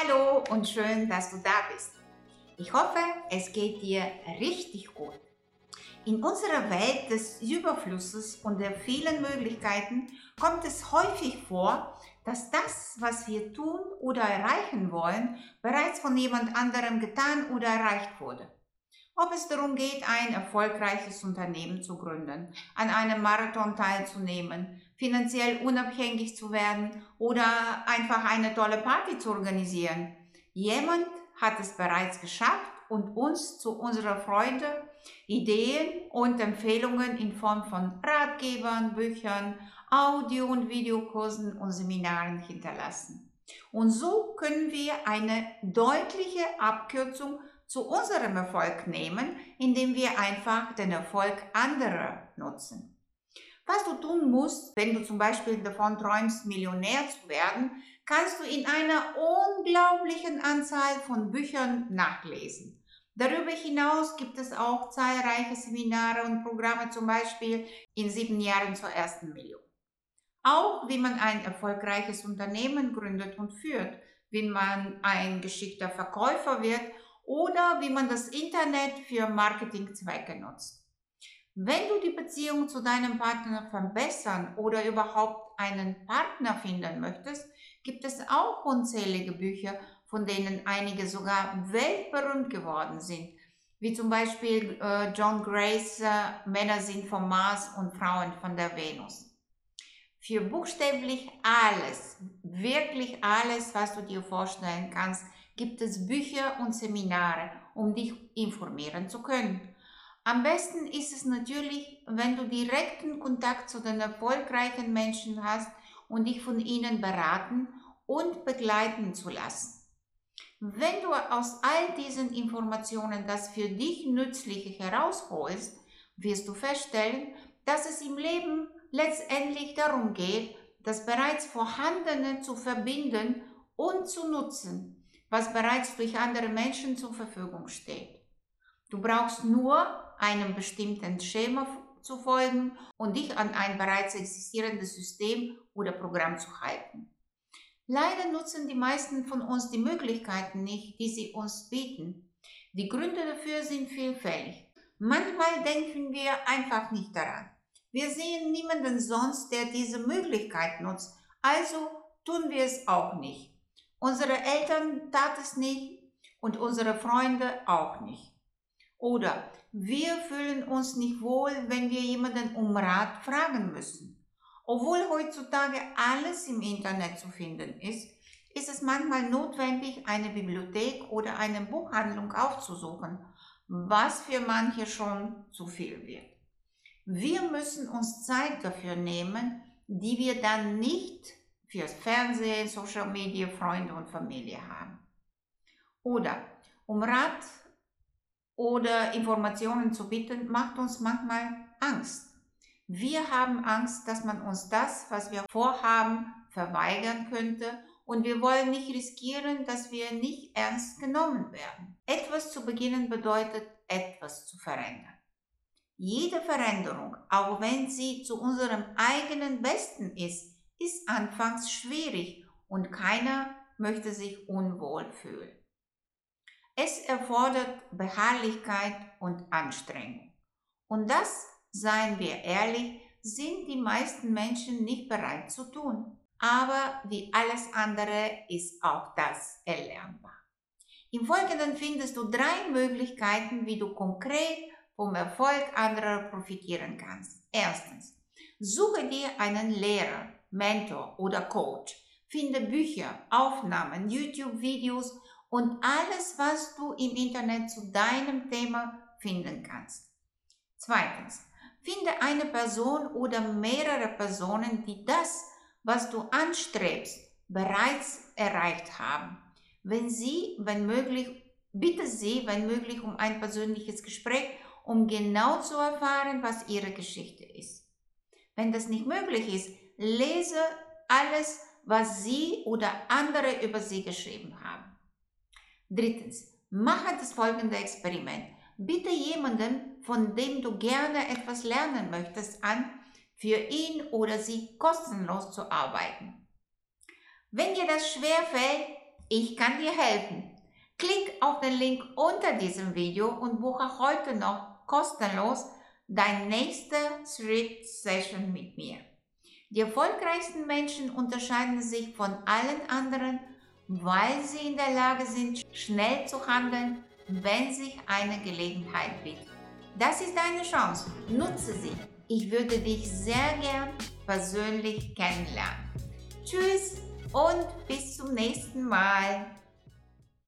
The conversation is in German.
Hallo und schön, dass du da bist. Ich hoffe, es geht dir richtig gut. In unserer Welt des Überflusses und der vielen Möglichkeiten kommt es häufig vor, dass das, was wir tun oder erreichen wollen, bereits von jemand anderem getan oder erreicht wurde. Ob es darum geht, ein erfolgreiches Unternehmen zu gründen, an einem Marathon teilzunehmen, finanziell unabhängig zu werden oder einfach eine tolle Party zu organisieren. Jemand hat es bereits geschafft und uns zu unserer Freude Ideen und Empfehlungen in Form von Ratgebern, Büchern, Audio- und Videokursen und Seminaren hinterlassen. Und so können wir eine deutliche Abkürzung zu unserem Erfolg nehmen, indem wir einfach den Erfolg anderer nutzen. Was du tun musst, wenn du zum Beispiel davon träumst, Millionär zu werden, kannst du in einer unglaublichen Anzahl von Büchern nachlesen. Darüber hinaus gibt es auch zahlreiche Seminare und Programme, zum Beispiel in sieben Jahren zur ersten Million. Auch wie man ein erfolgreiches Unternehmen gründet und führt, wie man ein geschickter Verkäufer wird oder wie man das Internet für Marketingzwecke nutzt. Wenn du die Beziehung zu deinem Partner verbessern oder überhaupt einen Partner finden möchtest, gibt es auch unzählige Bücher, von denen einige sogar weltberühmt geworden sind, wie zum Beispiel äh, John Grace äh, Männer sind vom Mars und Frauen von der Venus. Für buchstäblich alles, wirklich alles, was du dir vorstellen kannst, gibt es Bücher und Seminare, um dich informieren zu können. Am besten ist es natürlich, wenn du direkten Kontakt zu den erfolgreichen Menschen hast und dich von ihnen beraten und begleiten zu lassen. Wenn du aus all diesen Informationen das für dich Nützliche herausholst, wirst du feststellen, dass es im Leben letztendlich darum geht, das bereits Vorhandene zu verbinden und zu nutzen, was bereits durch andere Menschen zur Verfügung steht. Du brauchst nur einem bestimmten Schema zu folgen und dich an ein bereits existierendes System oder Programm zu halten. Leider nutzen die meisten von uns die Möglichkeiten nicht, die sie uns bieten. Die Gründe dafür sind vielfältig. Manchmal denken wir einfach nicht daran. Wir sehen niemanden sonst, der diese Möglichkeit nutzt, also tun wir es auch nicht. Unsere Eltern tat es nicht und unsere Freunde auch nicht. Oder wir fühlen uns nicht wohl, wenn wir jemanden um Rat fragen müssen. Obwohl heutzutage alles im Internet zu finden ist, ist es manchmal notwendig, eine Bibliothek oder eine Buchhandlung aufzusuchen, was für manche schon zu viel wird. Wir müssen uns Zeit dafür nehmen, die wir dann nicht fürs Fernsehen, Social Media, Freunde und Familie haben. Oder um Rat oder Informationen zu bitten, macht uns manchmal Angst. Wir haben Angst, dass man uns das, was wir vorhaben, verweigern könnte und wir wollen nicht riskieren, dass wir nicht ernst genommen werden. Etwas zu beginnen bedeutet, etwas zu verändern. Jede Veränderung, auch wenn sie zu unserem eigenen Besten ist, ist anfangs schwierig und keiner möchte sich unwohl fühlen. Es erfordert Beharrlichkeit und Anstrengung. Und das, seien wir ehrlich, sind die meisten Menschen nicht bereit zu tun. Aber wie alles andere ist auch das erlernbar. Im Folgenden findest du drei Möglichkeiten, wie du konkret vom Erfolg anderer profitieren kannst. Erstens, suche dir einen Lehrer, Mentor oder Coach. Finde Bücher, Aufnahmen, YouTube-Videos und alles, was du im Internet zu deinem Thema finden kannst. Zweitens, finde eine Person oder mehrere Personen, die das, was du anstrebst, bereits erreicht haben. Wenn sie, wenn möglich, bitte sie, wenn möglich, um ein persönliches Gespräch, um genau zu erfahren, was ihre Geschichte ist. Wenn das nicht möglich ist, lese alles, was sie oder andere über sie geschrieben haben. Drittens, mache das folgende Experiment. Bitte jemanden, von dem du gerne etwas lernen möchtest, an, für ihn oder sie kostenlos zu arbeiten. Wenn dir das schwer fällt, Ich kann dir helfen. Klick auf den Link unter diesem Video und buche heute noch kostenlos deine nächste Thread Session mit mir. Die erfolgreichsten Menschen unterscheiden sich von allen anderen, weil sie in der Lage sind, schnell zu handeln, wenn sich eine Gelegenheit bietet. Das ist deine Chance. Nutze sie. Ich würde dich sehr gern persönlich kennenlernen. Tschüss und bis zum nächsten Mal.